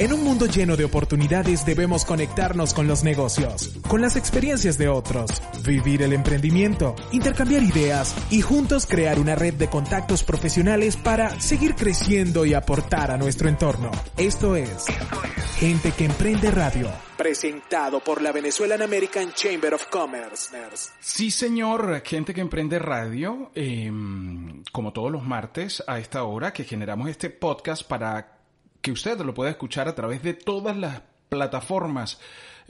En un mundo lleno de oportunidades debemos conectarnos con los negocios, con las experiencias de otros, vivir el emprendimiento, intercambiar ideas y juntos crear una red de contactos profesionales para seguir creciendo y aportar a nuestro entorno. Esto es Gente que Emprende Radio, presentado por la Venezuelan American Chamber of Commerce. Sí, señor, Gente que Emprende Radio, eh, como todos los martes a esta hora que generamos este podcast para que usted lo pueda escuchar a través de todas las plataformas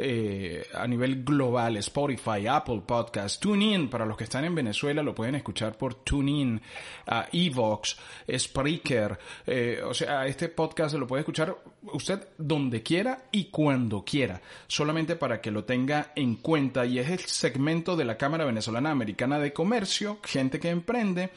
eh, a nivel global, Spotify, Apple Podcast, TuneIn, para los que están en Venezuela lo pueden escuchar por TuneIn, uh, Evox, Spreaker, eh, o sea, este podcast lo puede escuchar usted donde quiera y cuando quiera, solamente para que lo tenga en cuenta. Y es el segmento de la Cámara Venezolana Americana de Comercio, gente que emprende,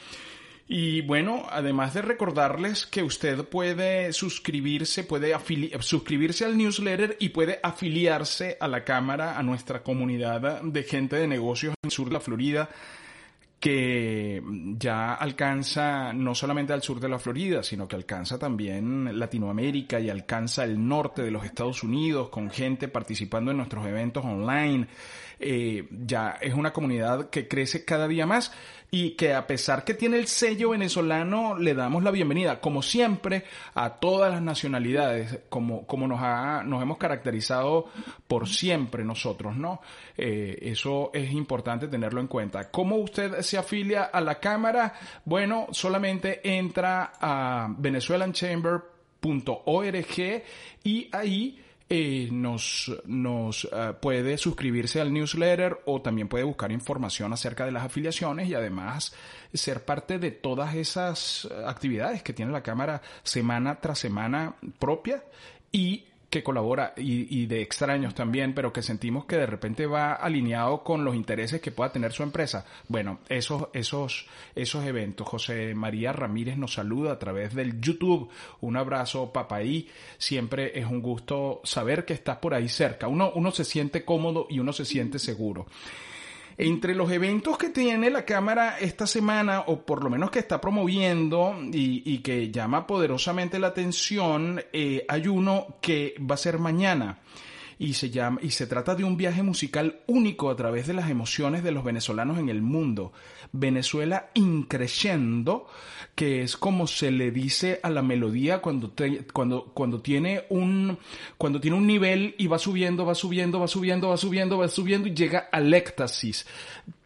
y bueno, además de recordarles que usted puede suscribirse, puede suscribirse al newsletter y puede afiliarse a la Cámara, a nuestra comunidad de gente de negocios en el sur de la Florida, que ya alcanza no solamente al sur de la Florida, sino que alcanza también Latinoamérica y alcanza el norte de los Estados Unidos, con gente participando en nuestros eventos online. Eh, ya es una comunidad que crece cada día más y que a pesar que tiene el sello venezolano, le damos la bienvenida, como siempre, a todas las nacionalidades, como, como nos, ha, nos hemos caracterizado por siempre nosotros, ¿no? Eh, eso es importante tenerlo en cuenta. ¿Cómo usted se afilia a la Cámara? Bueno, solamente entra a venezuelanchamber.org y ahí eh, nos, nos eh, puede suscribirse al newsletter o también puede buscar información acerca de las afiliaciones y además ser parte de todas esas eh, actividades que tiene la Cámara semana tras semana propia y que colabora y, de extraños también, pero que sentimos que de repente va alineado con los intereses que pueda tener su empresa. Bueno, esos, esos, esos eventos. José María Ramírez nos saluda a través del YouTube. Un abrazo, papaí. Siempre es un gusto saber que estás por ahí cerca. Uno, uno se siente cómodo y uno se siente seguro. Entre los eventos que tiene la Cámara esta semana, o por lo menos que está promoviendo y, que llama poderosamente la atención, eh, hay uno que va a ser mañana y se llama y se trata de un viaje musical único a través de las emociones de los venezolanos en el mundo. Venezuela increciendo, que es como se le dice a la melodía cuando cuando cuando tiene un cuando tiene un nivel y va subiendo, va subiendo, va subiendo, va subiendo, va subiendo y llega al éxtasis.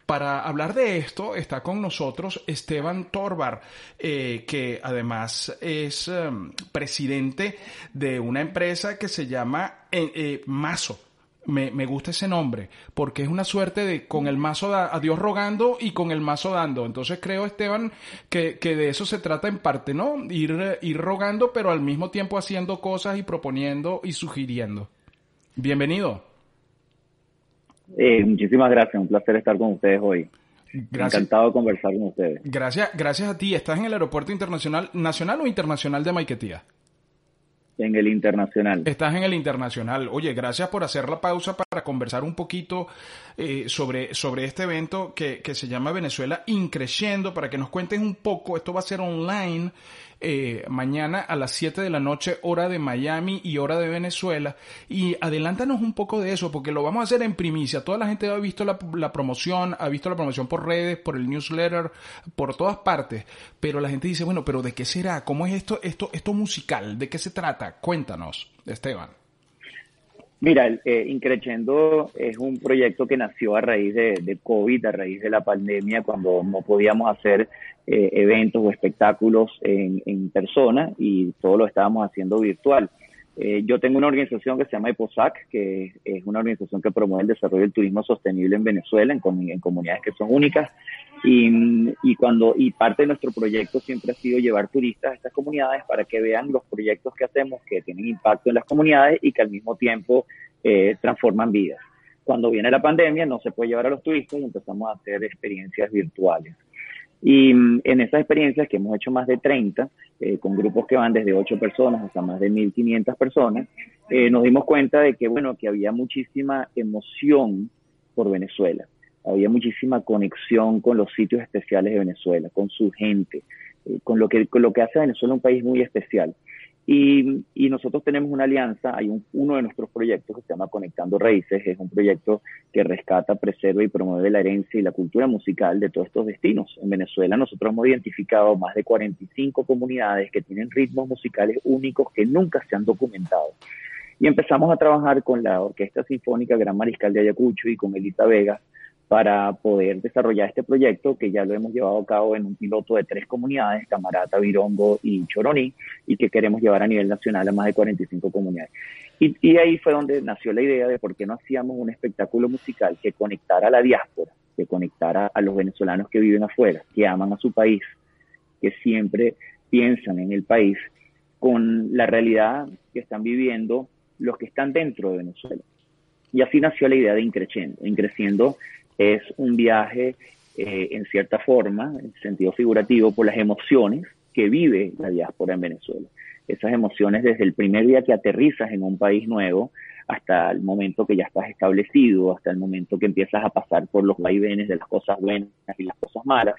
Para hablar de esto está con nosotros Esteban Torbar, eh, que además es em, presidente de una empresa que se llama eh, eh, Mazo. Me, me, gusta ese nombre, porque es una suerte de con el mazo a Dios rogando y con el mazo dando. Entonces creo, Esteban, que, que, de eso se trata en parte, ¿no? Ir, ir rogando, pero al mismo tiempo haciendo cosas y proponiendo y sugiriendo. Bienvenido. Eh, muchísimas gracias, un placer estar con ustedes hoy. Encantado de conversar con ustedes. Gracias, gracias a ti. ¿Estás en el aeropuerto internacional, nacional o internacional de Maiquetía? En el internacional. Estás en el internacional. Oye, gracias por hacer la pausa para conversar un poquito eh, sobre, sobre este evento que, que se llama Venezuela Increciendo, para que nos cuentes un poco. Esto va a ser online eh, mañana a las 7 de la noche, hora de Miami y hora de Venezuela. Y adelántanos un poco de eso, porque lo vamos a hacer en primicia. Toda la gente ha visto la, promoción, ha visto la promoción por redes, por el newsletter, por todas partes. Pero la gente dice, bueno, pero ¿de qué será? ¿Cómo es esto, esto, esto musical? ¿De qué se trata? Cuéntanos, Esteban. Mira, eh, Increchendo es un proyecto que nació a raíz de, COVID, a raíz de la pandemia, cuando no podíamos hacer eh, eventos o espectáculos en, en, persona y todo lo estábamos haciendo virtual. Eh, yo tengo una organización que se llama EPOSAC, que es una organización que promueve el desarrollo del turismo sostenible en Venezuela, en, en comunidades que son únicas. Y, y, cuando, y parte de nuestro proyecto siempre ha sido llevar turistas a estas comunidades para que vean los proyectos que hacemos que tienen impacto en las comunidades y que al mismo tiempo eh, transforman vidas. Cuando viene la pandemia no se puede llevar a los turistas y empezamos a hacer experiencias virtuales. Y en esas experiencias que hemos hecho más de 30, eh, con grupos que van desde 8 personas hasta más de 1.500 personas, eh, nos dimos cuenta de que, bueno, que había muchísima emoción por Venezuela. Había muchísima conexión con los sitios especiales de Venezuela, con su gente, eh, con, lo que, con lo que hace Venezuela un país muy especial. Y, y, nosotros tenemos una alianza, hay un, uno de nuestros proyectos que se llama Conectando Raíces, es un proyecto que rescata, preserva y promueve la herencia y la cultura musical de todos estos destinos. En Venezuela nosotros hemos identificado más de 45 comunidades que tienen ritmos musicales únicos que nunca se han documentado. Y empezamos a trabajar con la Orquesta Sinfónica Gran Mariscal de Ayacucho y con Elita Vega para poder desarrollar este proyecto que ya lo hemos llevado a cabo en un piloto de tres comunidades, Camarata, Virongo y Choroní, y que queremos llevar a nivel nacional a más de 45 comunidades. Y, y ahí fue donde nació la idea de por qué no hacíamos un espectáculo musical que conectara a la diáspora, que conectara a los venezolanos que viven afuera, que aman a su país, que siempre piensan en el país, con la realidad que están viviendo los que están dentro de Venezuela. Y así nació la idea de Increciendo. Increciendo es un viaje eh, en cierta forma, en sentido figurativo, por las emociones que vive la diáspora en Venezuela. Esas emociones desde el primer día que aterrizas en un país nuevo hasta el momento que ya estás establecido, hasta el momento que empiezas a pasar por los vaivenes de las cosas buenas y las cosas malas,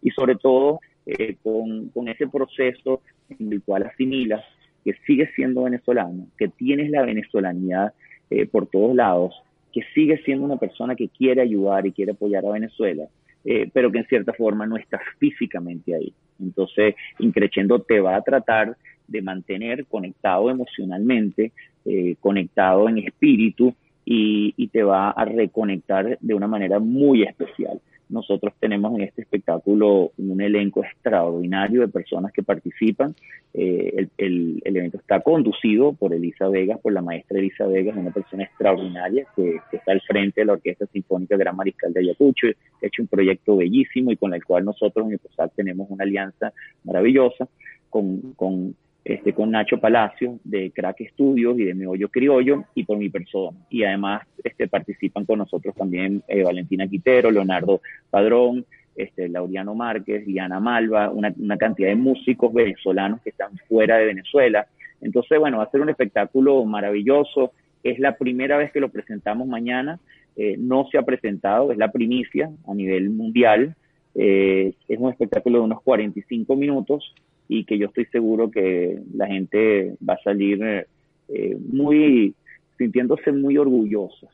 y sobre todo eh, con, con ese proceso en el cual asimilas que sigues siendo venezolano, que tienes la venezolanidad eh, por todos lados, que sigue siendo una persona que quiere ayudar y quiere apoyar a Venezuela, eh, pero que en cierta forma no está físicamente ahí. Entonces, Increchendo te va a tratar de mantener conectado emocionalmente, eh, conectado en espíritu y, y te va a reconectar de una manera muy especial. Nosotros tenemos en este espectáculo un elenco extraordinario de personas que participan. Eh, el, el, evento está conducido por Elisa Vegas, por la maestra Elisa Vegas, una persona extraordinaria que, está al frente de la Orquesta Sinfónica Gran Mariscal de Ayacucho. Ha hecho un proyecto bellísimo y con el cual nosotros en el tenemos una alianza maravillosa con, con este, con Nacho Palacio de Crack Studios y de Meollo Criollo y por mi persona. Y además este, participan con nosotros también eh, Valentina Quitero, Leonardo Padrón, este, Lauriano Márquez, Diana Malva, una, una, cantidad de músicos venezolanos que están fuera de Venezuela. Entonces, bueno, va a ser un espectáculo maravilloso. Es la primera vez que lo presentamos mañana. Eh, no se ha presentado, es la primicia a nivel mundial. Eh, es un espectáculo de unos 45 minutos y que yo estoy seguro que la gente va a salir eh, muy sintiéndose muy orgullosa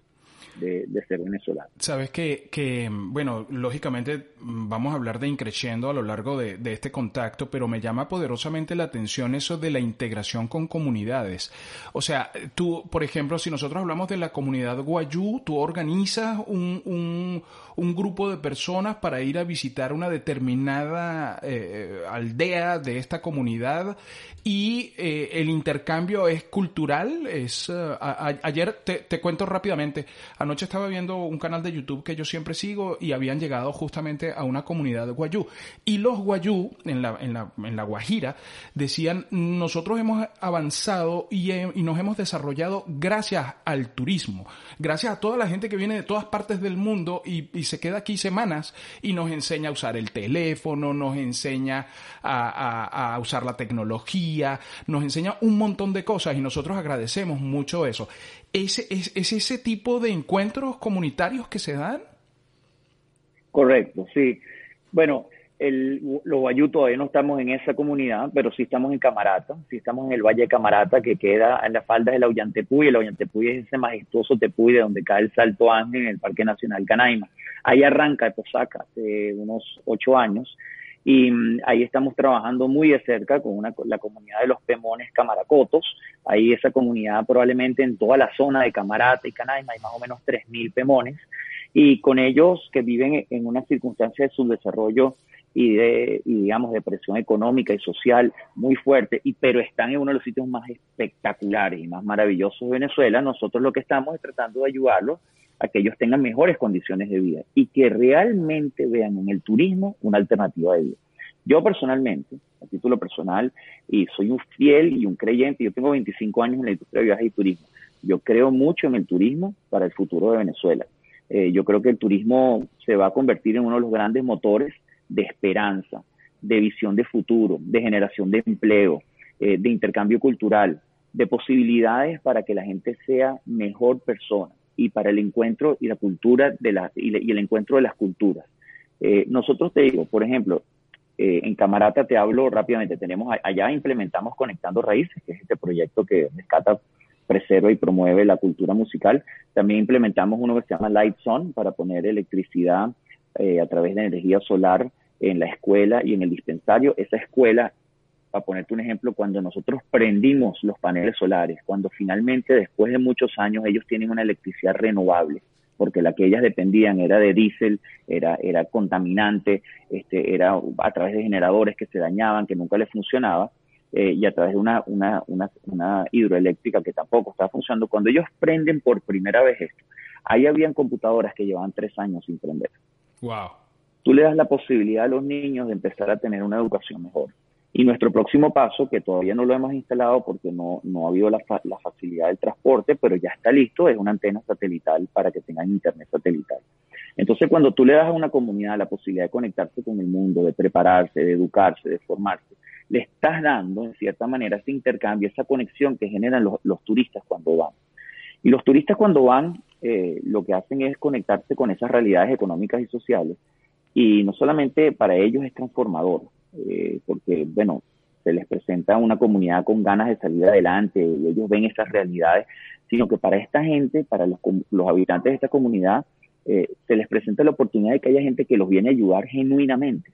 de, ser venezolano. Sabes que, que, bueno, lógicamente vamos a hablar de increciendo a lo largo de, este contacto, pero me llama poderosamente la atención eso de la integración con comunidades. O sea, tú, por ejemplo, si nosotros hablamos de la comunidad Guayú, tú organizas un, un, un grupo de personas para ir a visitar una determinada eh, aldea de esta comunidad y eh, el intercambio es cultural. Es, uh, a, ayer te, te cuento rápidamente, anoche estaba viendo un canal de YouTube que yo siempre sigo y habían llegado justamente a una comunidad de guayú. Y los guayú en la, en la, en la Guajira decían, nosotros hemos avanzado y, y nos hemos desarrollado gracias al turismo, gracias a toda la gente que viene de todas partes del mundo y, y se queda aquí semanas y nos enseña a usar el teléfono, nos enseña a, a, a usar la tecnología, nos enseña un montón de cosas y nosotros agradecemos mucho eso. ¿Es, es, es ese tipo de encuentros comunitarios que se dan? Correcto, sí. Bueno, el, los Guayú todavía no estamos en esa comunidad, pero sí estamos en Camarata, sí estamos en el Valle de Camarata, que queda en las faldas del Ollantepui. El Ollantepui es ese majestuoso tepuy de donde cae el Salto Ángel en el Parque Nacional Canaima. Ahí arranca Posaca hace unos ocho años y mm, ahí estamos trabajando muy de cerca con una, la comunidad de los Pemones Camaracotos. Ahí esa comunidad probablemente en toda la zona de Camarata y Canaima hay más o menos 3.000 Pemones y con ellos que viven en una circunstancia de subdesarrollo y de, y digamos, de presión económica y social muy fuerte, y, pero están en uno de los sitios más espectaculares y más maravillosos de Venezuela, nosotros lo que estamos es tratando de ayudarlos a que ellos tengan mejores condiciones de vida y que realmente vean en el turismo una alternativa de vida. Yo personalmente, a título personal, y soy un fiel y un creyente, yo tengo 25 años en la industria de viajes y turismo, yo creo mucho en el turismo para el futuro de Venezuela. Eh, yo creo que el turismo se va a convertir en uno de los grandes motores de esperanza, de visión de futuro, de generación de empleo, eh, de intercambio cultural, de posibilidades para que la gente sea mejor persona y para el encuentro y la cultura de la, y, el encuentro de las culturas. Eh, nosotros te digo, por ejemplo, eh, en Camarata te hablo rápidamente, tenemos allá implementamos Conectando Raíces, que es este proyecto que rescata, preserva y promueve la cultura musical. También implementamos uno que se llama Light Zone para poner electricidad a través de energía solar en la escuela y en el dispensario. Esa escuela, para ponerte un ejemplo, cuando nosotros prendimos los paneles solares, cuando finalmente después de muchos años ellos tienen una electricidad renovable, porque la que ellas dependían era de diésel, era, era contaminante, este, era a través de generadores que se dañaban, que nunca les funcionaba, eh, y a través de una, una, una, una, hidroeléctrica que tampoco estaba funcionando. Cuando ellos prenden por primera vez esto, ahí habían computadoras que llevaban tres años sin prender. Wow tú le das la posibilidad a los niños de empezar a tener una educación mejor. Y nuestro próximo paso, que todavía no lo hemos instalado porque no, no ha habido la, la, facilidad del transporte, pero ya está listo, es una antena satelital para que tengan internet satelital. Entonces, cuando tú le das a una comunidad la posibilidad de conectarse con el mundo, de prepararse, de educarse, de formarse, le estás dando, en cierta manera, ese intercambio, esa conexión que generan los, los turistas cuando van. Y los turistas cuando van, eh, lo que hacen es conectarse con esas realidades económicas y sociales y no solamente para ellos es transformador, eh, porque, bueno, se les presenta una comunidad con ganas de salir adelante y ellos ven esas realidades, sino que para esta gente, para los, habitantes de esta comunidad, eh, se les presenta la oportunidad de que haya gente que los viene a ayudar genuinamente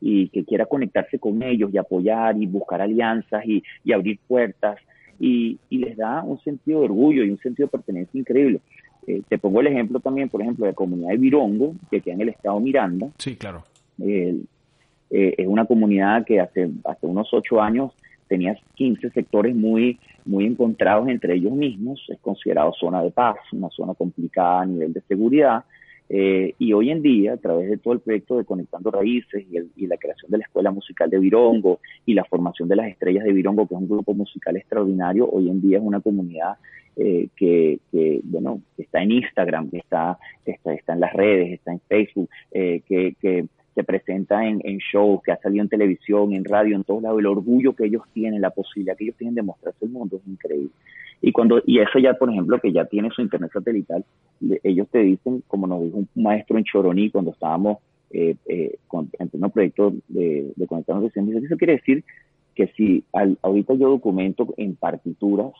y que quiera conectarse con ellos y apoyar y buscar alianzas y, abrir puertas y, y, les da un sentido de orgullo y un sentido de pertenencia increíble. Eh, te pongo el ejemplo también, por ejemplo, de la comunidad de Virongo, que queda en el estado Miranda. Sí, claro. Eh, es una comunidad que hace, hace unos ocho años tenía 15 sectores muy, muy encontrados entre ellos mismos. Es considerado zona de paz, una zona complicada a nivel de seguridad. Eh, y hoy en día, a través de todo el proyecto de Conectando Raíces y, y, la creación de la Escuela Musical de Virongo y la formación de las Estrellas de Virongo, que es un grupo musical extraordinario, hoy en día es una comunidad eh, que, que, bueno, está en Instagram, que está, está, está en las redes, está en Facebook, eh, que, que se presenta en, shows, que ha salido en televisión, en radio, en todos lados, el orgullo que ellos tienen, la posibilidad que ellos tienen de mostrarse el mundo es increíble. Y cuando y eso ya, por ejemplo, que ya tiene su internet satelital, ellos te dicen, como nos dijo un maestro en Choroní cuando estábamos eh, eh, con, en un proyecto de, de conectarnos, eso quiere decir que si al, ahorita yo documento en partituras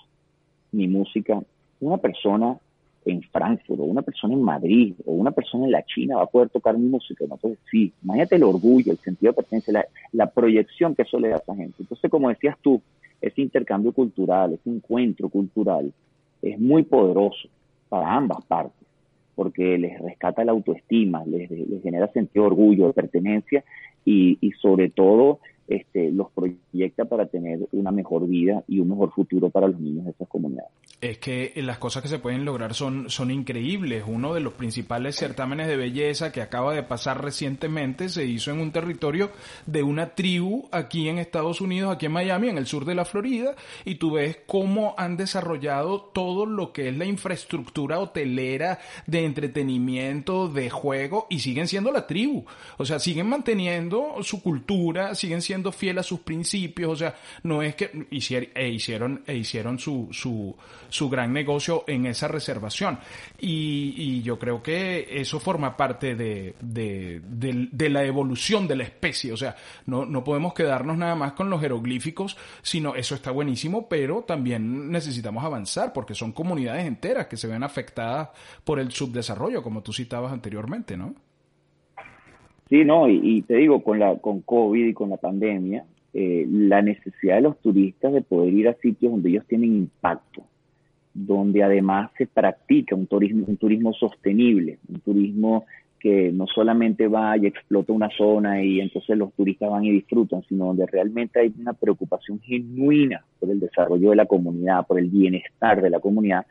mi música, una persona en Frankfurt o una persona en Madrid o una persona en la China va a poder tocar música. Entonces, sí, imagínate el orgullo, el sentido de pertenencia, la, proyección que eso le da a esa gente. Entonces, como decías tú, ese intercambio cultural, ese encuentro cultural es muy poderoso para ambas partes, porque les rescata la autoestima, les, les genera sentido de orgullo, de pertenencia y, y sobre todo este, los proyecta para tener una mejor vida y un mejor futuro para los niños de esas comunidades. Es que las cosas que se pueden lograr son, son increíbles. Uno de los principales certámenes de belleza que acaba de pasar recientemente se hizo en un territorio de una tribu aquí en Estados Unidos, aquí en Miami, en el sur de la Florida, y tú ves cómo han desarrollado todo lo que es la infraestructura hotelera de entretenimiento, de juego, y siguen siendo la tribu. O sea, siguen manteniendo su cultura, siguen siendo siendo fiel a sus principios, o sea, no es que hicieron, e hicieron, e hicieron su, su, su gran negocio en esa reservación. Y, yo creo que eso forma parte de, de, de, la evolución de la especie, o sea, no, no podemos quedarnos nada más con los jeroglíficos, sino eso está buenísimo, pero también necesitamos avanzar porque son comunidades enteras que se ven afectadas por el subdesarrollo, como tú citabas anteriormente, ¿no? Sí, no, y, te digo, con la con COVID y con la pandemia, eh, la necesidad de los turistas de poder ir a sitios donde ellos tienen impacto, donde además se practica un turismo, un turismo sostenible, un turismo que no solamente va y explota una zona y entonces los turistas van y disfrutan, sino donde realmente hay una preocupación genuina por el desarrollo de la comunidad, por el bienestar de la comunidad,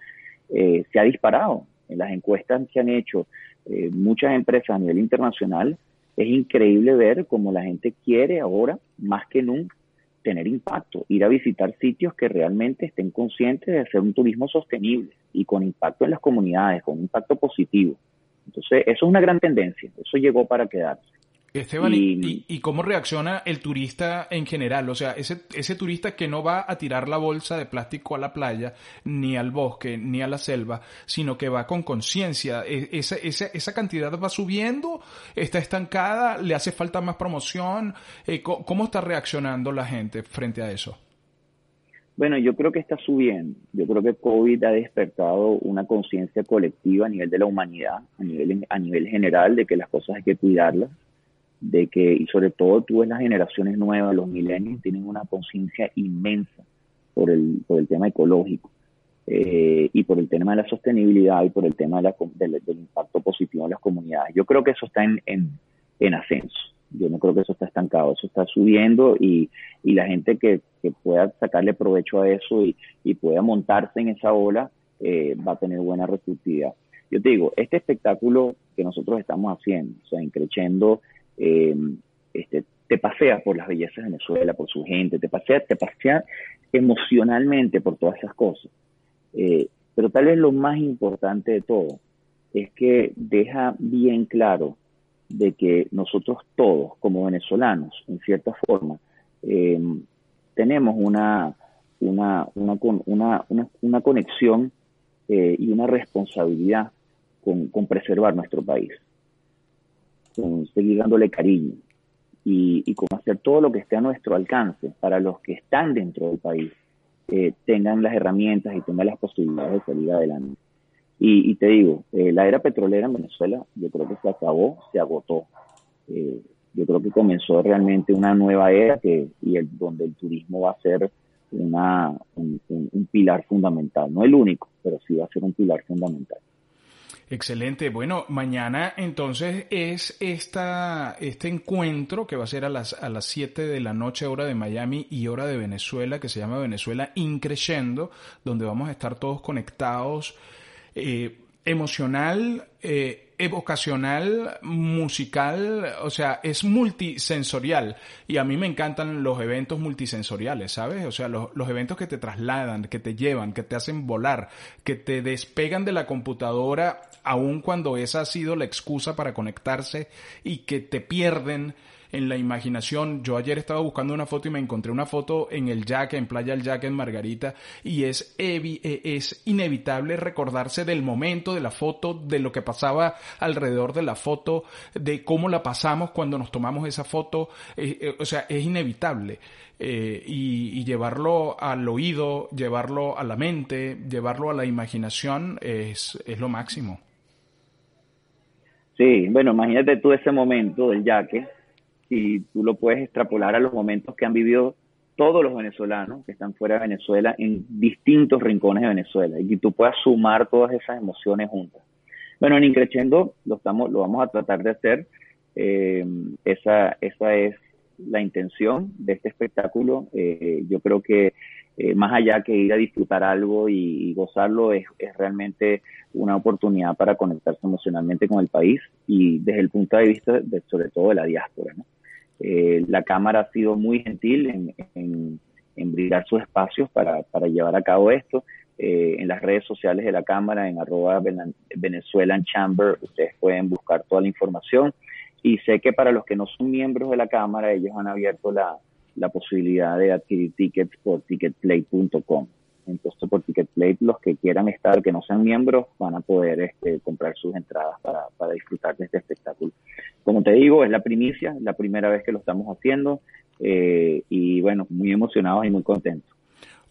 eh, se ha disparado. En las encuestas que han hecho eh, muchas empresas a nivel internacional, es increíble ver cómo la gente quiere ahora, más que nunca, tener impacto, ir a visitar sitios que realmente estén conscientes de hacer un turismo sostenible y con impacto en las comunidades, con impacto positivo. Entonces, eso es una gran tendencia, eso llegó para quedarse. Esteban, y, y, cómo reacciona el turista en general? O sea, ese, ese turista que no va a tirar la bolsa de plástico a la playa, ni al bosque, ni a la selva, sino que va con conciencia. E, esa, esa, esa, cantidad va subiendo, está estancada, le hace falta más promoción. Eh, ¿Cómo está reaccionando la gente frente a eso? Bueno, yo creo que está subiendo. Yo creo que COVID ha despertado una conciencia colectiva a nivel de la humanidad, a nivel, a nivel general, de que las cosas hay que cuidarlas de que, y sobre todo tú ves las generaciones nuevas, los millennials, tienen una conciencia inmensa por el, por el tema ecológico eh, y por el tema de la sostenibilidad y por el tema de del, impacto positivo en las comunidades. Yo creo que eso está en, en, ascenso. Yo no creo que eso está estancado, eso está subiendo y, y la gente que, que, pueda sacarle provecho a eso y, y pueda montarse en esa ola eh, va a tener buena receptividad. Yo te digo, este espectáculo que nosotros estamos haciendo, o sea, increciendo eh, este, te pasea por las bellezas de Venezuela, por su gente, te pasea, te pasea emocionalmente por todas esas cosas. Eh, pero tal vez lo más importante de todo es que deja bien claro de que nosotros todos, como venezolanos, en cierta forma, eh, tenemos una, una, una, una, conexión y una responsabilidad con, con preservar nuestro país con seguir dándole cariño y, y, con hacer todo lo que esté a nuestro alcance para los que están dentro del país eh, tengan las herramientas y tengan las posibilidades de salir adelante. Y, te digo, eh, la era petrolera en Venezuela yo creo que se acabó, se agotó. Eh, yo creo que comenzó realmente una nueva era que, y el, donde el turismo va a ser una, un pilar fundamental, no el único, pero sí va a ser un pilar fundamental. Excelente. Bueno, mañana entonces es esta, este encuentro que va a ser a las, a las 7 de la noche hora de Miami y hora de Venezuela, que se llama Venezuela Increyendo, donde vamos a estar todos conectados eh, emocional, eh, evocacional, musical, o sea, es multisensorial. Y a mí me encantan los eventos multisensoriales, ¿sabes? O sea, los, los, eventos que te trasladan, que te llevan, que te hacen volar, que te despegan de la computadora, aun cuando esa ha sido la excusa para conectarse y que te pierden en la imaginación. Yo ayer estaba buscando una foto y me encontré una foto en el Yaque, en Playa El Yaque, en Margarita, y es, e, es inevitable recordarse del momento, de la foto, de lo que pasaba alrededor de la foto, de cómo la pasamos cuando nos tomamos esa foto. Eh, eh, o sea, es inevitable. Eh, y, y, llevarlo al oído, llevarlo a la mente, llevarlo a la imaginación es, es lo máximo. Sí, bueno, imagínate tú ese momento del yaque, y tú lo puedes extrapolar a los momentos que han vivido todos los venezolanos que están fuera de Venezuela en distintos rincones de Venezuela y que tú puedas sumar todas esas emociones juntas. Bueno, en Increchendo lo, estamos, lo vamos a tratar de hacer. Eh, esa, esa es la intención de este espectáculo. Eh, yo creo que eh, más allá que ir a disfrutar algo y, gozarlo, es, es, realmente una oportunidad para conectarse emocionalmente con el país y desde el punto de vista de, sobre todo de la diáspora. Eh, la Cámara ha sido muy gentil en, en, brindar sus espacios para, para, llevar a cabo esto. Eh, en las redes sociales de la Cámara, en arroba Venezuelan Chamber, ustedes pueden buscar toda la información. Y sé que para los que no son miembros de la Cámara, ellos han abierto la, la posibilidad de adquirir tickets por ticketplay.com. Entonces, por Ticketplay, los que quieran estar, que no sean miembros, van a poder este, comprar sus entradas para, disfrutar de este espectáculo. Como te digo, es la primicia, la primera vez que lo estamos haciendo eh, y bueno, muy emocionados y muy contentos.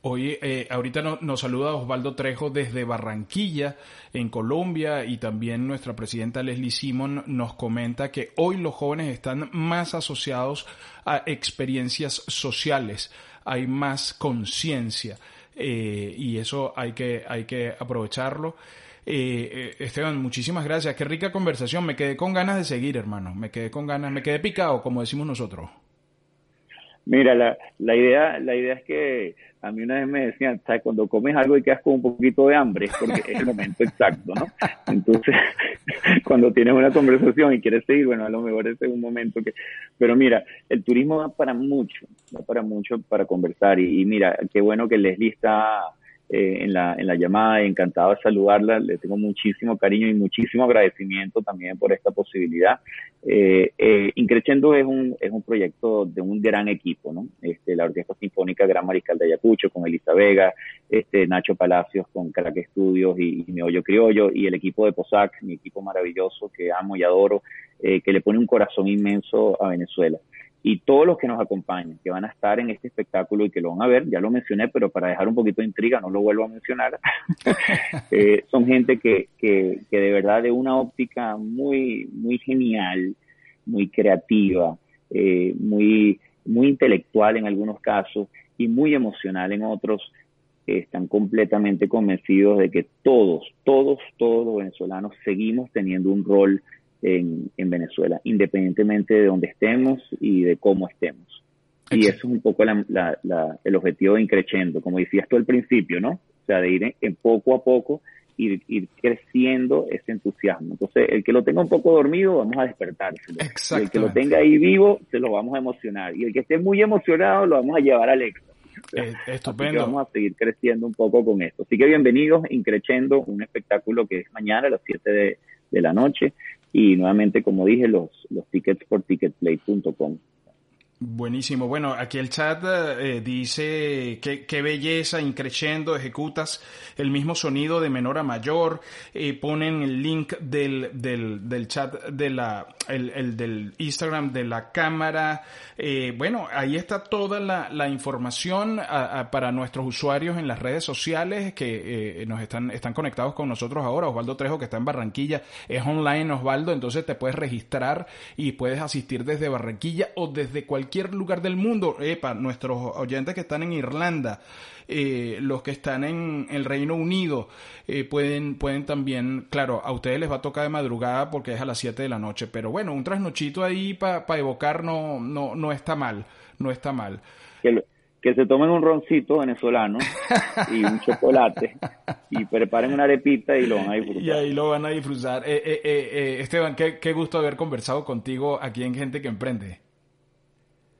Hoy, eh, ahorita nos saluda Osvaldo Trejo desde Barranquilla, en Colombia, y también nuestra presidenta Leslie Simon nos comenta que hoy los jóvenes están más asociados a experiencias sociales, hay más conciencia. Eh, y eso hay que, hay que aprovecharlo. Eh, Esteban, muchísimas gracias. Qué rica conversación. Me quedé con ganas de seguir, hermano. Me quedé con ganas, me quedé picado, como decimos nosotros. Mira, la, la idea la idea es que a mí una vez me decían, ¿sabes? Cuando comes algo y quedas con un poquito de hambre, es porque es el momento exacto, ¿no? Entonces, cuando tienes una conversación y quieres seguir, bueno, a lo mejor ese es un momento que... Pero mira, el turismo va para mucho, va para mucho para conversar. Y, y mira, qué bueno que Leslie está eh, en, la, en la llamada, encantado de saludarla, le tengo muchísimo cariño y muchísimo agradecimiento también por esta posibilidad. Eh, eh, Increchendo es un, es un proyecto de un gran equipo, ¿no? Este, la Orquesta Sinfónica Gran Mariscal de Ayacucho con Elisa Vega, este, Nacho Palacios con Crack Estudios y, y Meollo Criollo y el equipo de POSAC, mi equipo maravilloso que amo y adoro, eh, que le pone un corazón inmenso a Venezuela y todos los que nos acompañan, que van a estar en este espectáculo y que lo van a ver, ya lo mencioné, pero para dejar un poquito de intriga, no lo vuelvo a mencionar, eh, son gente que, que, que, de verdad de una óptica muy, muy genial, muy creativa, eh, muy, muy intelectual en algunos casos y muy emocional en otros, están completamente convencidos de que todos, todos, todos los venezolanos seguimos teniendo un rol en, en, Venezuela, independientemente de dónde estemos y de cómo estemos. Y eso es un poco la, la, la, el objetivo de Increchendo, como decías tú al principio, ¿no? O sea, de ir en, en poco a poco, ir, ir, creciendo ese entusiasmo. Entonces, el que lo tenga un poco dormido, vamos a despertárselo. Y el que lo tenga ahí vivo, se lo vamos a emocionar. Y el que esté muy emocionado, lo vamos a llevar al éxito. Eh, estupendo. vamos a seguir creciendo un poco con esto. Así que bienvenidos, Increchendo, un espectáculo que es mañana a las 7 de, de la noche. Y nuevamente, como dije, los, los tickets por ticketplay.com. Buenísimo. Bueno, aquí el chat eh, dice que qué belleza, increciendo, ejecutas el mismo sonido de menor a mayor. Eh, ponen el link del, del, del chat de la, el, el, del Instagram de la cámara. Eh, bueno, ahí está toda la, la información para nuestros usuarios en las redes sociales que nos están, están conectados con nosotros ahora. Osvaldo Trejo, que está en Barranquilla, es online, Osvaldo, entonces te puedes registrar y puedes asistir desde Barranquilla o desde cualquier cualquier lugar del mundo, epa, nuestros oyentes que están en Irlanda, eh, los que están en el Reino Unido, eh, pueden, pueden también, claro, a ustedes les va a tocar de madrugada porque es a las 7 de la noche, pero bueno, un trasnochito ahí para pa evocar no, no, no está mal, no está mal. Que, que se tomen un roncito venezolano y un chocolate y preparen una arepita y lo van a disfrutar. Y ahí lo van a disfrutar. Eh, Esteban, qué, qué gusto haber conversado contigo aquí en Gente que Emprende.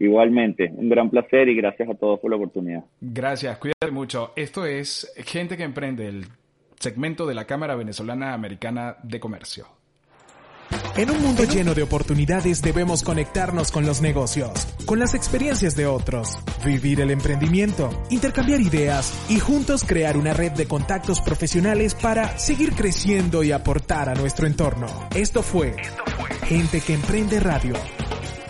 Igualmente, un gran placer y gracias a todos por la oportunidad. Gracias, cuídate mucho. Esto es Gente que Emprende, el segmento de la Cámara Venezolana Americana de Comercio. En un mundo lleno de oportunidades debemos conectarnos con los negocios, con las experiencias de otros, vivir el emprendimiento, intercambiar ideas y juntos crear una red de contactos profesionales para seguir creciendo y aportar a nuestro entorno. Esto fue, Esto fue Gente que Emprende Radio